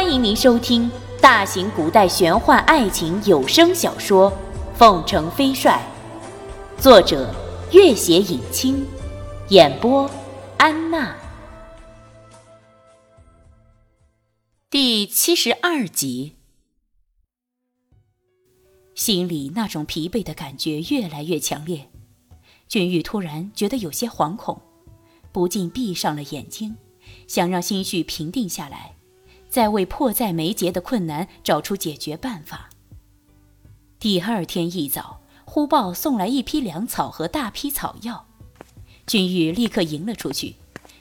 欢迎您收听大型古代玄幻爱情有声小说《凤城飞帅》，作者：月写影清，演播：安娜。第七十二集，心里那种疲惫的感觉越来越强烈，君玉突然觉得有些惶恐，不禁闭上了眼睛，想让心绪平定下来。在为迫在眉睫的困难找出解决办法。第二天一早，忽报送来一批粮草和大批草药，君玉立刻迎了出去，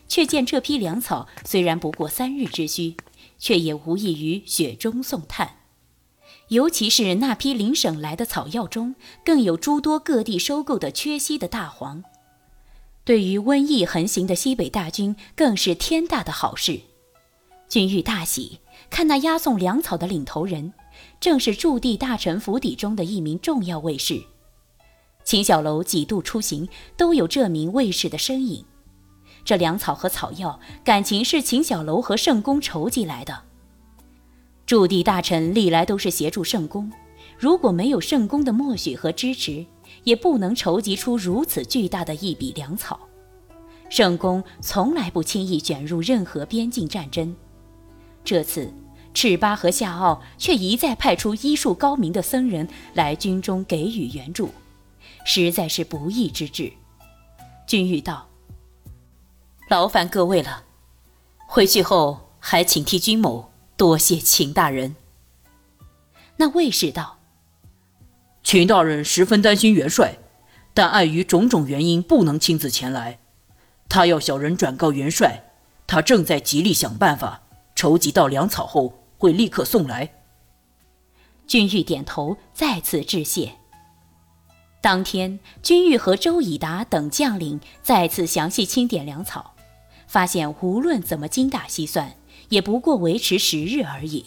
却见这批粮草虽然不过三日之需，却也无异于雪中送炭。尤其是那批邻省来的草药中，更有诸多各地收购的缺稀的大黄，对于瘟疫横行的西北大军，更是天大的好事。君玉大喜，看那押送粮草的领头人，正是驻地大臣府邸中的一名重要卫士。秦小楼几度出行，都有这名卫士的身影。这粮草和草药，感情是秦小楼和圣公筹集来的。驻地大臣历来都是协助圣公，如果没有圣公的默许和支持，也不能筹集出如此巨大的一笔粮草。圣公从来不轻易卷入任何边境战争。这次，赤巴和夏奥却一再派出医术高明的僧人来军中给予援助，实在是不义之至。君玉道：“劳烦各位了，回去后还请替君某多谢秦大人。”那卫士道：“秦大人十分担心元帅，但碍于种种原因不能亲自前来，他要小人转告元帅，他正在极力想办法。”筹集到粮草后，会立刻送来。君玉点头，再次致谢。当天，君玉和周以达等将领再次详细清点粮草，发现无论怎么精打细算，也不过维持十日而已。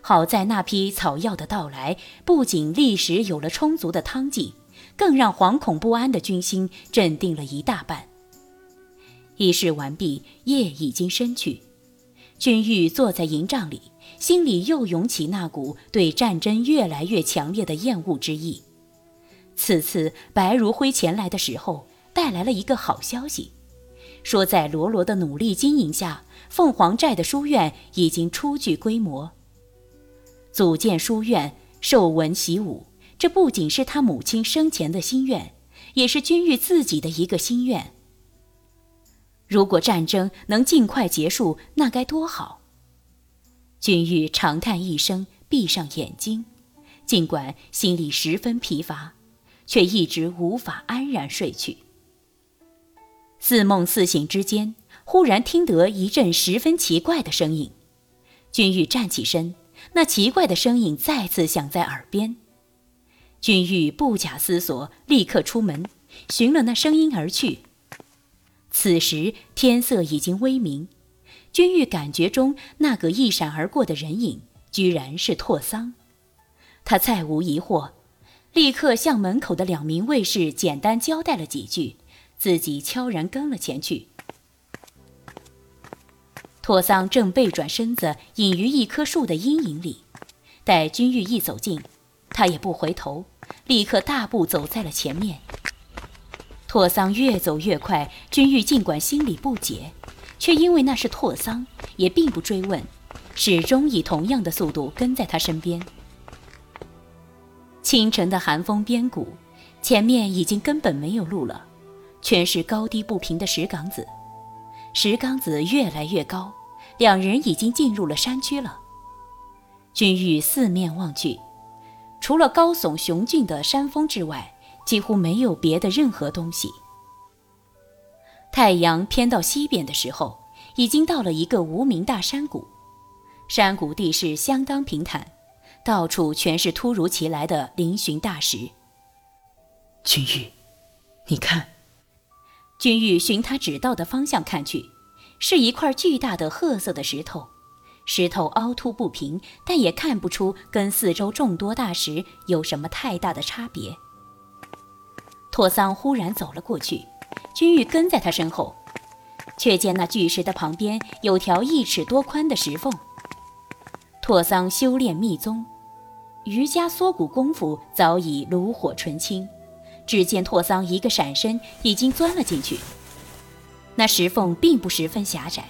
好在那批草药的到来，不仅立时有了充足的汤剂，更让惶恐不安的军心镇定了一大半。仪式完毕，夜已经深去。君玉坐在营帐里，心里又涌起那股对战争越来越强烈的厌恶之意。此次白如辉前来的时候，带来了一个好消息，说在罗罗的努力经营下，凤凰寨的书院已经初具规模。组建书院，授文习武，这不仅是他母亲生前的心愿，也是君玉自己的一个心愿。如果战争能尽快结束，那该多好！君玉长叹一声，闭上眼睛，尽管心里十分疲乏，却一直无法安然睡去。似梦似醒之间，忽然听得一阵十分奇怪的声音。君玉站起身，那奇怪的声音再次响在耳边。君玉不假思索，立刻出门，寻了那声音而去。此时天色已经微明，君玉感觉中那个一闪而过的人影，居然是拓桑。他再无疑惑，立刻向门口的两名卫士简单交代了几句，自己悄然跟了前去。拓桑正背转身子，隐于一棵树的阴影里。待君玉一走近，他也不回头，立刻大步走在了前面。拓桑越走越快，君玉尽管心里不解，却因为那是拓桑，也并不追问，始终以同样的速度跟在他身边。清晨的寒风边谷，前面已经根本没有路了，全是高低不平的石岗子。石岗子越来越高，两人已经进入了山区了。君玉四面望去，除了高耸雄峻的山峰之外，几乎没有别的任何东西。太阳偏到西边的时候，已经到了一个无名大山谷。山谷地势相当平坦，到处全是突如其来的嶙峋大石。君玉，你看。君玉循他指道的方向看去，是一块巨大的褐色的石头。石头凹凸不平，但也看不出跟四周众多大石有什么太大的差别。拓桑忽然走了过去，君玉跟在他身后，却见那巨石的旁边有条一尺多宽的石缝。拓桑修炼密宗，瑜伽缩骨功夫早已炉火纯青。只见拓桑一个闪身，已经钻了进去。那石缝并不十分狭窄，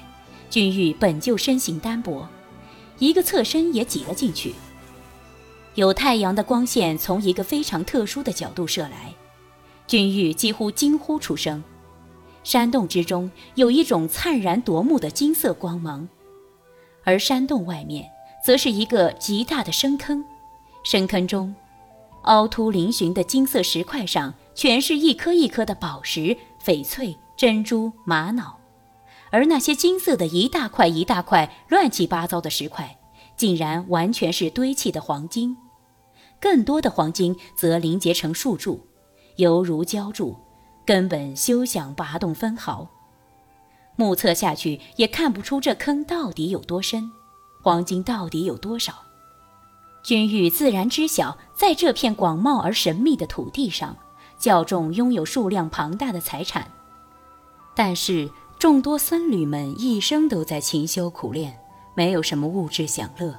君玉本就身形单薄，一个侧身也挤了进去。有太阳的光线从一个非常特殊的角度射来，君玉几乎惊呼出声。山洞之中有一种灿然夺目的金色光芒，而山洞外面则是一个极大的深坑，深坑中凹凸嶙峋的金色石块上全是一颗一颗的宝石、翡翠、珍珠、玛瑙，而那些金色的一大块一大块乱七八糟的石块，竟然完全是堆砌的黄金，更多的黄金则凝结成树柱，犹如浇筑。根本休想拔动分毫，目测下去也看不出这坑到底有多深，黄金到底有多少。君玉自然知晓，在这片广袤而神秘的土地上，教众拥有数量庞大的财产。但是众多僧侣们一生都在勤修苦练，没有什么物质享乐，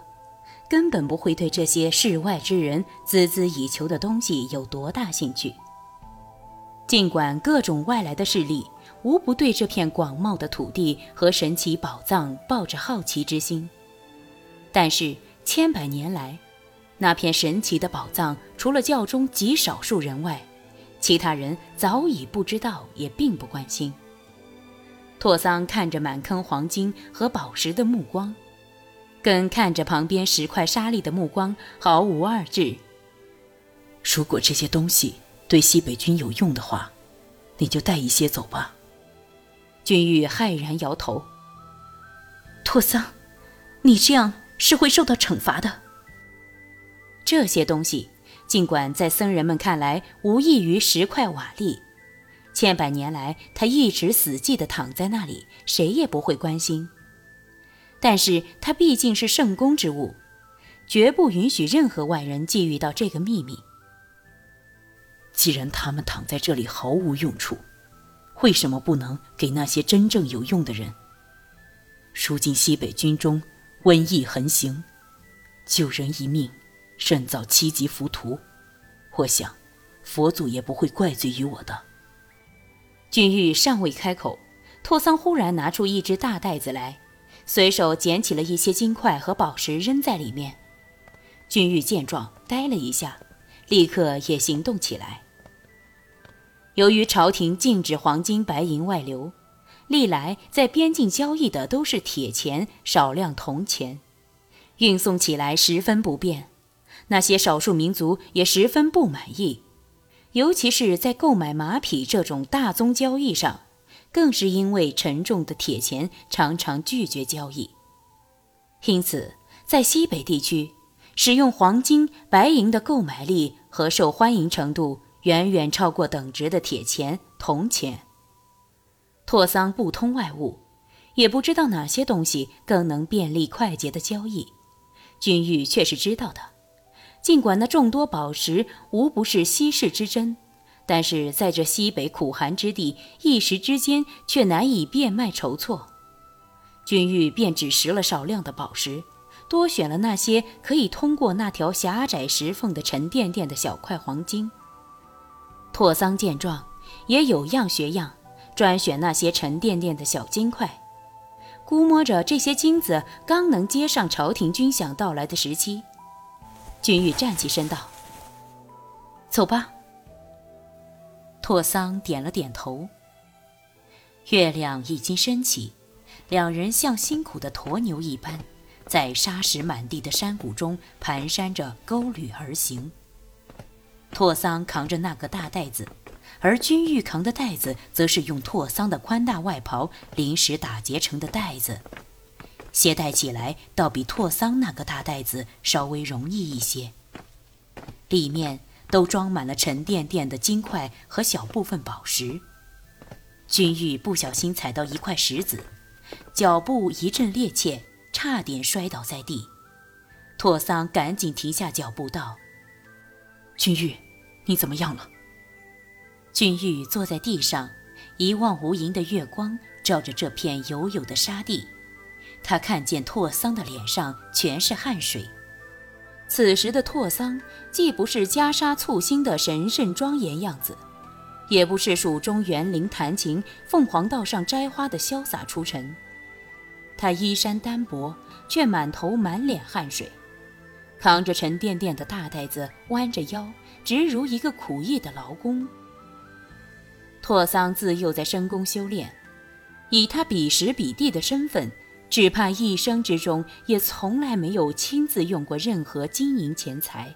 根本不会对这些世外之人孜孜以求的东西有多大兴趣。尽管各种外来的势力无不对这片广袤的土地和神奇宝藏抱着好奇之心，但是千百年来，那片神奇的宝藏除了教中极少数人外，其他人早已不知道，也并不关心。拓桑看着满坑黄金和宝石的目光，跟看着旁边石块沙砾的目光毫无二致。如果这些东西……对西北军有用的话，你就带一些走吧。君玉骇然摇头：“拓桑，你这样是会受到惩罚的。这些东西，尽管在僧人们看来无异于石块瓦砾，千百年来他一直死寂地躺在那里，谁也不会关心。但是它毕竟是圣宫之物，绝不允许任何外人觊觎到这个秘密。”既然他们躺在这里毫无用处，为什么不能给那些真正有用的人？如今西北军中瘟疫横行，救人一命胜造七级浮屠，我想佛祖也不会怪罪于我的。君玉尚未开口，托桑忽然拿出一只大袋子来，随手捡起了一些金块和宝石扔在里面。君玉见状呆了一下，立刻也行动起来。由于朝廷禁止黄金白银外流，历来在边境交易的都是铁钱、少量铜钱，运送起来十分不便。那些少数民族也十分不满意，尤其是在购买马匹这种大宗交易上，更是因为沉重的铁钱常常拒绝交易。因此，在西北地区，使用黄金、白银的购买力和受欢迎程度。远远超过等值的铁钱、铜钱。拓桑不通外物，也不知道哪些东西更能便利快捷的交易。君玉却是知道的。尽管那众多宝石无不是稀世之珍，但是在这西北苦寒之地，一时之间却难以变卖筹措。君玉便只拾了少量的宝石，多选了那些可以通过那条狭窄石缝的沉甸甸的小块黄金。拓桑见状，也有样学样，专选那些沉甸甸的小金块，估摸着这些金子刚能接上朝廷军饷到来的时期。君玉站起身道：“走吧。”拓桑点了点头。月亮已经升起，两人像辛苦的驼牛一般，在沙石满地的山谷中蹒跚着沟履而行。拓桑扛着那个大袋子，而君玉扛的袋子则是用拓桑的宽大外袍临时打结成的袋子，携带起来倒比拓桑那个大袋子稍微容易一些。里面都装满了沉甸甸的金块和小部分宝石。君玉不小心踩到一块石子，脚步一阵趔趄，差点摔倒在地。拓桑赶紧停下脚步道：“君玉。”你怎么样了？君玉坐在地上，一望无垠的月光照着这片黝黝的沙地，他看见拓桑的脸上全是汗水。此时的拓桑既不是袈裟簇新的神圣庄严样子，也不是蜀中园林弹琴、凤凰道上摘花的潇洒出尘。他衣衫单薄，却满头满脸汗水，扛着沉甸甸的大袋子，弯着腰，直如一个苦役的劳工。拓桑自幼在深宫修炼，以他彼时彼地的身份。只怕一生之中也从来没有亲自用过任何金银钱财，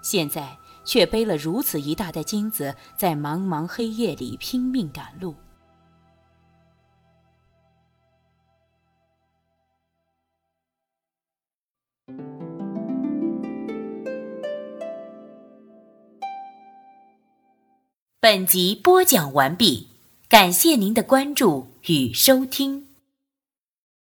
现在却背了如此一大袋金子，在茫茫黑夜里拼命赶路。本集播讲完毕，感谢您的关注与收听。